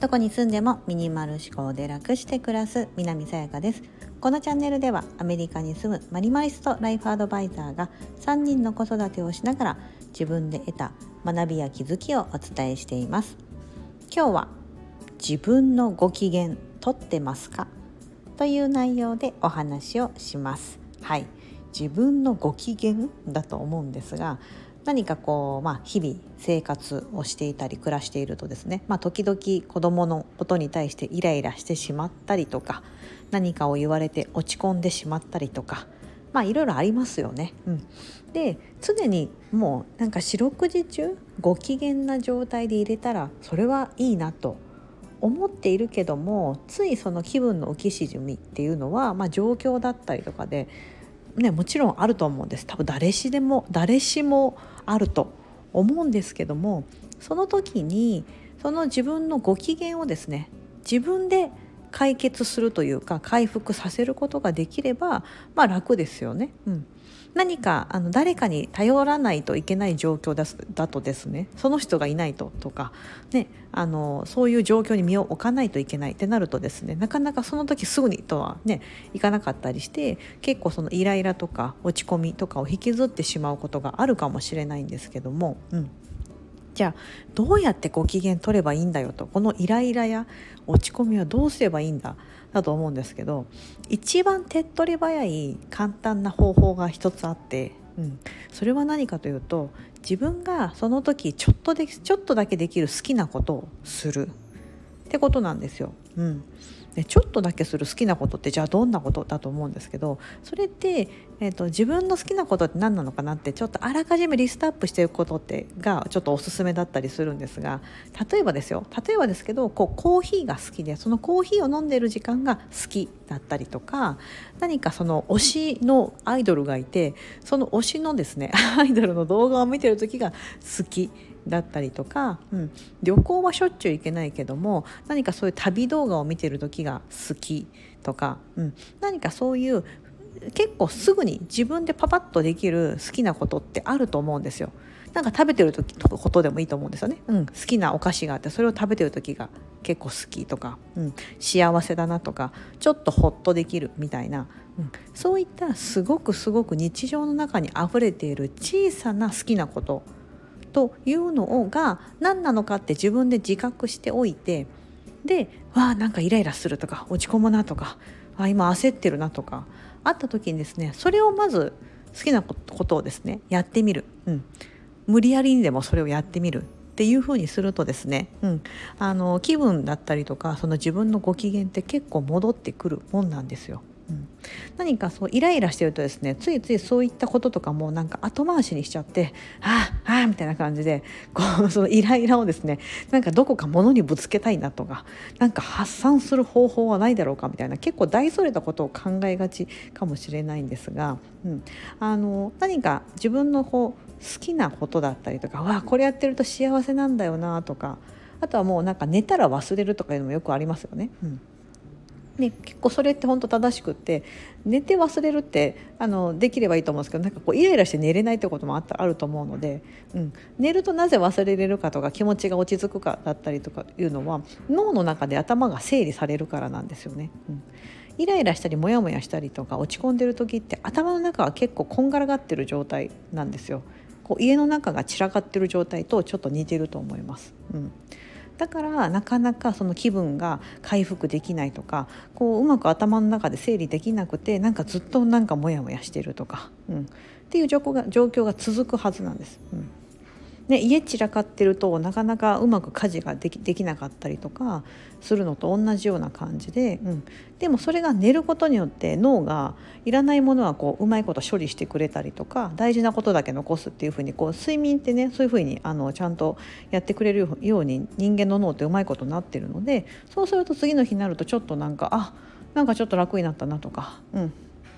どこに住んでもミニマル思考で楽して暮らす南さやかです。このチャンネルではアメリカに住むマリマリストライフアドバイザーが3人の子育てをしながら自分で得た学びや気づきをお伝えしています。今日は自分のご機嫌とってますか？という内容でお話をします。はい。自分のご機嫌だと思うんですが何かこう、まあ、日々生活をしていたり暮らしているとですね、まあ、時々子どものことに対してイライラしてしまったりとか何かを言われて落ち込んでしまったりとかまあいろいろありますよね。うん、で常にもうなんか四六時中ご機嫌な状態で入れたらそれはいいなと思っているけどもついその気分の浮き沈みっていうのは、まあ、状況だったりとかで、ね、もちろんあると思うんです多分誰しでも誰しもあると思うんですけどもその時にその自分のご機嫌をですね自分で解決するというか回復させることができれば、まあ、楽ですよね。うん、何かあの誰かに頼らないといけない状況だだとですねその人がいないととか、ね、あのそういう状況に身を置かないといけないってなるとですねなかなかその時すぐにとはねいかなかったりして結構そのイライラとか落ち込みとかを引きずってしまうことがあるかもしれないんですけども。うんじゃあどうやってご機嫌取ればいいんだよと。このイライラや落ち込みはどうすればいいんだ。だと思うんですけど一番手っ取り早い簡単な方法が一つあって、うん、それは何かというと自分がその時ちょっとでちょっとだけできる好きなことをするってことなんですよ。うん、でちょっとだけする好きなことってじゃあどんなことだと思うんですけどそれって、えーと、自分の好きなことって何なのかなってちょっとあらかじめリストアップしていくことってがちょっとおすすめだったりするんですが例えばですよ。例えばですけどこうコーヒーが好きでそのコーヒーを飲んでる時間が好きだったりとか何かその推しのアイドルがいてその推しのですね アイドルの動画を見てる時が好き。だったりとか、うん、旅行はしょっちゅう行けないけども何かそういう旅動画を見てる時が好きとか、うん、何かそういう結構すぐに自分でパパッとできる好きなことってあると思うんですよ。なんか食べてる時ことでもいいと思うんですよね、うん、好きなお菓子があってそれを食べてる時が結構好きとか、うん、幸せだなとかちょっとホッとできるみたいな、うん、そういったすごくすごく日常の中にあふれている小さな好きなことというのが何なのかって自分で自覚しておいてでわあなんかイライラするとか落ち込むなとかあ今焦ってるなとかあった時にですねそれをまず好きなことをですねやってみる、うん、無理やりにでもそれをやってみるっていうふうにするとですね、うん、あの気分だったりとかその自分のご機嫌って結構戻ってくるもんなんですよ。うん、何かそうイライラしてるとですねついついそういったこととかもなんか後回しにしちゃってああああみたいな感じでこう そのイライラをですねなんかどこか物にぶつけたいなとかなんか発散する方法はないだろうかみたいな結構大それたことを考えがちかもしれないんですが、うん、あの何か自分のこう好きなことだったりとかわこれやってると幸せなんだよなとかあとはもうなんか寝たら忘れるとかいうのもよくありますよね。うん。ね、結構それって本当正しくって寝て忘れるってあのできればいいと思うんですけどなんかこうイライラして寝れないってこともあったあると思うので、うん、寝るとなぜ忘れれるかとか気持ちが落ち着くかだったりとかいうのは脳の中で頭が整理されるからなんですよね。うんイライラしたりモヤモヤしたりとか落ち込んでる時って頭の中は結構こんがらがってる状態なんですよ。こう家の中が散らかってる状態とちょっと似てると思います。うんだからなかなかその気分が回復できないとかこううまく頭の中で整理できなくてなんかずっとなんかモヤモヤしてるとか、うん、っていう状況が状況が続くはずなんです。うんね、家散らかってるとなかなかうまく家事ができできなかったりとかするのと同じような感じで、うん、でもそれが寝ることによって脳がいらないものはこううまいこと処理してくれたりとか大事なことだけ残すっていうふうにこう睡眠ってねそういうふうにあのちゃんとやってくれるように人間の脳ってうまいことになってるのでそうすると次の日になるとちょっとなんかあなんかちょっと楽になったなとか、うん、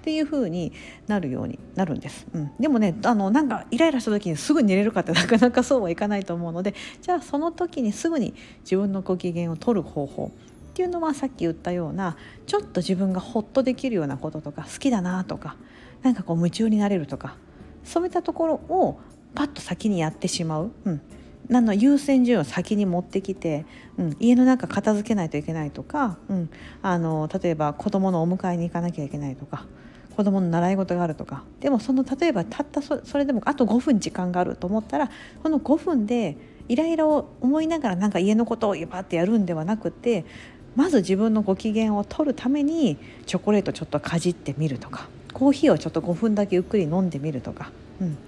っていう風になるようになるんです、うん、でもねあのなんかイライラした時にすぐ寝れるかってなかなかそうはいかないと思うのでじゃあその時にすぐに自分のご機嫌を取る方法っていうのはさっき言ったようなちょっと自分がホッとできるようなこととか好きだなとかなんかこう夢中になれるとかそういったところをパッと先にやってしまう、うん、なの優先順位を先に持ってきて、うん、家の中片付けないといけないとか、うん、あの例えば子供のお迎えに行かなきゃいけないとか子供の習い事があるとか。でもその例えばたったそれでもあと5分時間があると思ったらその5分でイライラを思いながらなんか家のことをバってやるんではなくてまず自分のご機嫌を取るためにチョコレートちょっとかじってみるとか。コーヒーをちょっと5分だけゆっくり飲んでみるとか、うん、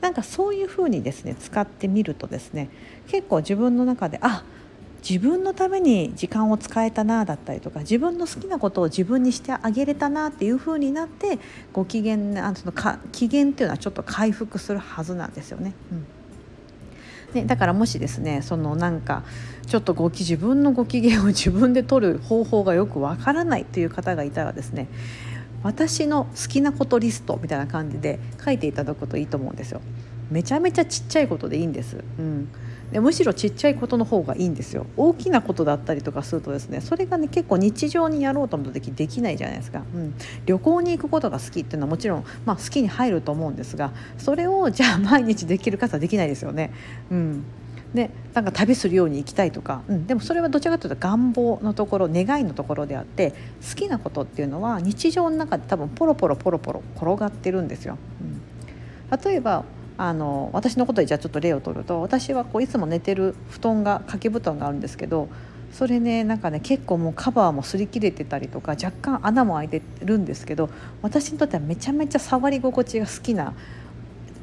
なんかそういうふうにですね使ってみるとですね結構自分の中であっ自分のために時間を使えたなだったりとか自分の好きなことを自分にしてあげれたなっていう風になってご機嫌あのか機嫌っていうのはちょっと回復するはずなんですよね。うんね、だからもしですねそのなんかちょっとご自分のご機嫌を自分で取る方法がよくわからないという方がいたらですね私の好きなことリストみたいな感じで書いていただくといいと思うんですよ。めちゃめちゃちっちゃいことでいいんです。うんでむしろちっちゃいことの方がいいんですよ。大きなことだったりとかするとですねそれがね結構日常にやろうと思った時できないじゃないですか、うん、旅行に行くことが好きっていうのはもちろん、まあ、好きに入ると思うんですがそれをじゃあ毎日できる方はできないですよね。うん。でなんか旅するように行きたいとか、うん、でもそれはどちらかというと願望のところ願いのところであって好きなことっていうのは日常の中で多分ポロポロポロポロ転がってるんですよ。うん、例えばあの私のことでじゃあちょっと例を取ると私はこういつも寝てる布団が掛け布団があるんですけどそれねなんかね結構もうカバーも擦り切れてたりとか若干穴も開いてるんですけど私にとってはめちゃめちゃ触り心地が好きな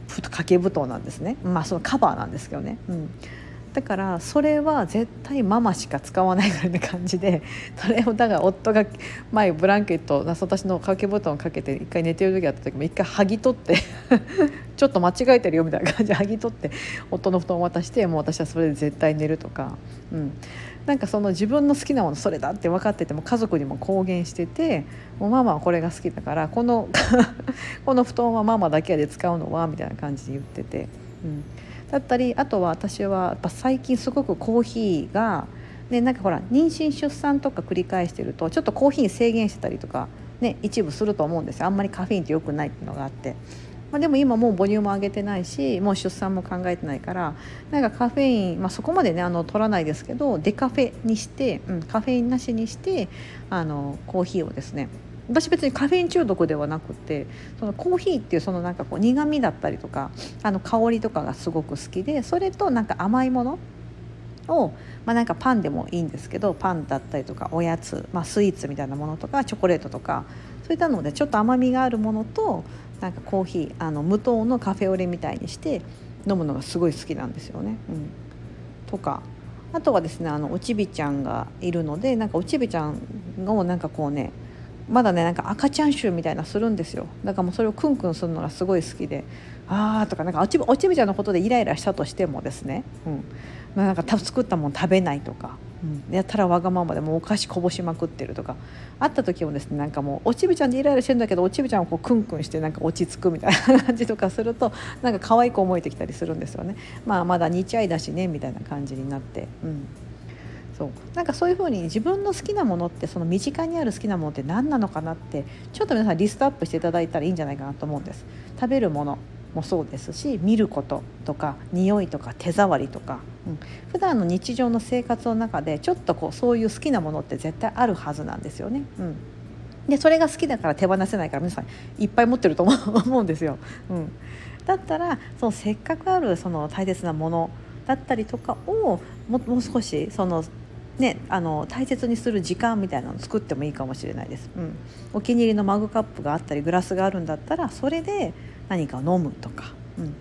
掛け布団なんですねまあそのカバーなんですけどね。うんだからそれは絶対ママしか使わないぐらいな感じで それをだから夫が前ブランケット私の掛け布団をかけて一回寝てる時あった時も一回剥ぎ取って ちょっと間違えてるよみたいな感じで剥ぎ取って夫の布団を渡してもう私はそれで絶対寝るとか、うん、なんかその自分の好きなものそれだって分かってても家族にも公言しててもうママはこれが好きだからこの この布団はママだけで使うのはみたいな感じで言ってて。うんだったりあとは私はやっぱ最近すごくコーヒーがね、なんかほら妊娠出産とか繰り返してるとちょっとコーヒー制限してたりとか、ね、一部すると思うんですよあんまりカフェインって良くないっていうのがあって。まあ、でも今もう母乳も上げてないしもう出産も考えてないからなんかカフェイン、まあ、そこまでねあの取らないですけどデカフェにして、うん、カフェインなしにしてあのコーヒーをですね私別にカフェイン中毒ではなくてそのコーヒーっていうそのなんかこう苦味だったりとかあの香りとかがすごく好きでそれとなんか甘いものを、まあ、なんかパンでもいいんですけどパンだったりとかおやつ、まあ、スイーツみたいなものとかチョコレートとかそういったのでちょっと甘みがあるものとなんかコーヒーあの無糖のカフェオレみたいにして飲むのがすごい好きなんですよね。うん、とかあとはですねあのおちびちゃんがいるのでなんかおちびちゃんをなんかこうねまだねなんか赤ちゃん臭みたいなするんですよ。だからもうそれをクンクンするのがすごい好きで。ああとかなんかおちおちびちゃんのことでイライラしたとしてもですね、うん。ま、なんか作ったもん食べないとか、うん、やったらわがままでもお菓子こぼしまくってるとか。あった時もですねなんかもうおちびちゃんでイライラしてるんだけどおちびちゃんをこうクンクンしてなんか落ち着くみたいな感じとかするとなんか可愛く思えてきたりするんですよね。まあまだ日愛だしねみたいな感じになって、うん。そう。なんかそういうふうに自分の好きなものってその身近にある好きなものって何なのかなってちょっと皆さんリストアップしていただいたらいいんじゃないかなと思うんです。食べるものもそうですし見ることとか匂いとか手触りとか、うん、普段の日常の生活の中でちょっとこうそういう好きなものって絶対あるはずなんですよね。うん。でそれが好きだから手放せないから皆さんいっぱい持ってると 思うんですよ。うん、だったらそのせっかくあるその大切なものだったりとかをもう少しそのね、あの大切にする時間みたいなのを作ってもいいかもしれないです、うん、お気に入りのマグカップがあったりグラスがあるんだったらそれで何かを飲むとか、うん。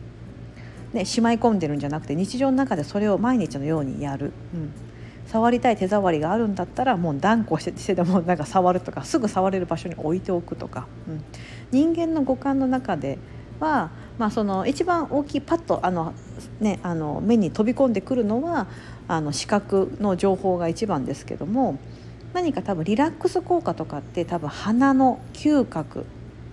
ね、しまい込んでるんじゃなくて日常の中でそれを毎日のようにやる、うん、触りたい手触りがあるんだったらもう断固してでもなんか触るとかすぐ触れる場所に置いておくとか、うん、人間の五感の中では、まあ、その一番大きいパッとあの、ね、あの目に飛び込んでくるのはあの視覚の情報が一番ですけども何か多分リラックス効果とかって多分鼻の嗅覚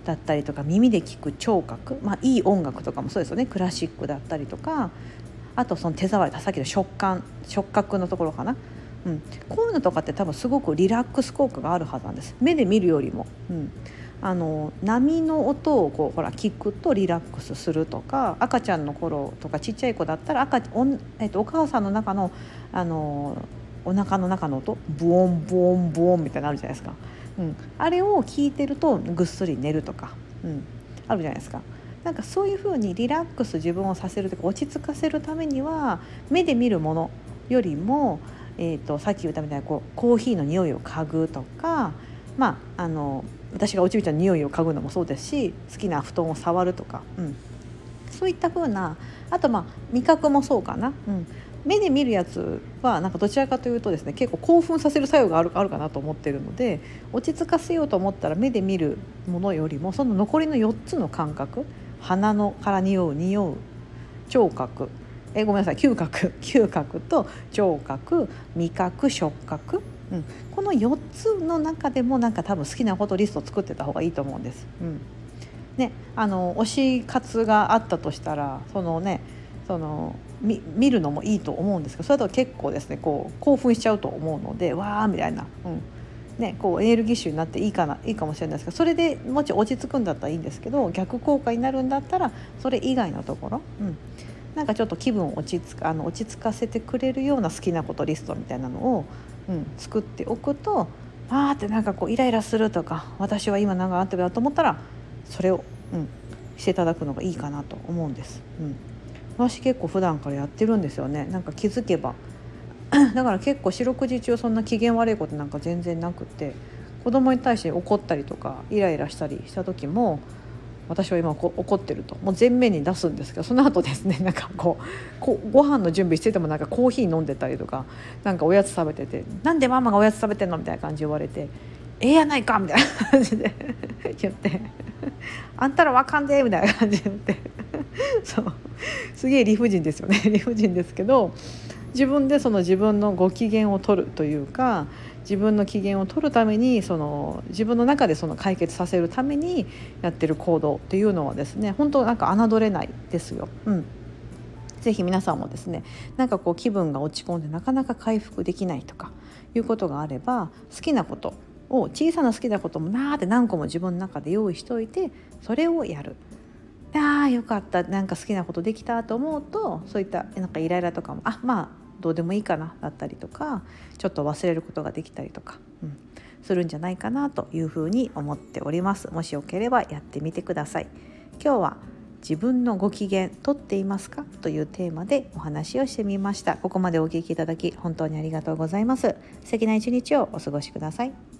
だったりとか耳で聞く聴覚、まあ、いい音楽とかもそうですよね。クラシックだったりとかあとその手触りさっきの食感触覚のところかな、うん、こういうのとかって多分すごくリラックス効果があるはずなんです。目で見るよりも。うん。あの波の音をこうほら聞くとリラックスするとか赤ちゃんの頃とかちっちゃい子だったら赤お,、えっと、お母さんの中のあのお腹の中の音ブオンブオンブオンみたいなのあるじゃないですか、うん、あれを聞いてるとぐっすり寝るとか、うん、あるじゃないですか。なんかそういうふうにリラックス自分をさせるとか落ち着かせるためには目で見るものよりも、えーと、さっき言ったみたいなこうコーヒーの匂いを嗅ぐとか、まあ、あの私がおちびちゃんの匂いを嗅ぐのもそうですし好きな布団を触るとか、うん、そういった風なあとまあ味覚もそうかな、うん、目で見るやつはなんかどちらかというとですね結構興奮させる作用があるあるかなと思ってるので落ち着かせようと思ったら目で見るものよりもその残りの4つの感覚鼻のから匂う匂う聴覚。えごめんなさい嗅覚。嗅覚と聴覚味覚触覚、うん、この4つの中でもなんか多分好きなことリストを作ってた方がいいと思うんです。うん。ね、あの推し活があったとしたらそのねその見見るのもいいと思うんですけどそれだと結構ですねこう興奮しちゃうと思うのでわーみたいな、うん。ね、こうエネルギッシュになっていいかないいかもしれないですけどそれでもし落ち着くんだったらいいんですけど逆効果になるんだったらそれ以外のところ、うん、なんかちょっと気分を落ち着かあの落ち着かせてくれるような好きなことリストみたいなのを、うん、作っておくとあーってなんかこうイライラするとか私は今何かあってるなと思ったらそれを、うん、していただくのがいいかなと思うんです。うん。私結構普段からやってるんですよね。なんか気づけば。だから結構四六時中そんな機嫌悪いことなんか全然なくて子供に対して怒ったりとかイライラしたりした時も私は今怒ってると。もう前面に出すんですけどその後ですね なんかこうこご飯の準備しててもなんかコーヒー飲んでたりとかなんかおやつ食べてて「なんでママがおやつ食べてんの?」みたいな感じ言われて「ええやないか」みたいな感じで 言って「あんたらわかんで」みたいな感じで言って。そう。すげえ理不尽ですよね。理不尽ですけど自分でその自分のご機嫌を取るというか自分の機嫌を取るためにその自分の中でその解決させるためにやってる行動っていうのはですね本当なんか侮れないですよ。うん。ぜひ皆さんもですねなんかこう気分が落ち込んでなかなか回復できないとかいうことがあれば好きなことを小さな好きなこともなーって何個も自分の中で用意しておいてそれをやる。ああよかった。なんか好きなことできたと思うとそういったなんかイライラとかもあまあどうでもいいかなだったりとかちょっと忘れることができたりとか、うん、するんじゃないかなというふうに思っております。もしよければやってみてください。今日は自分のご機嫌とっていますかというテーマでお話をしてみました。ここまでお聞きいただき本当にありがとうございます。素敵な一日をお過ごしください。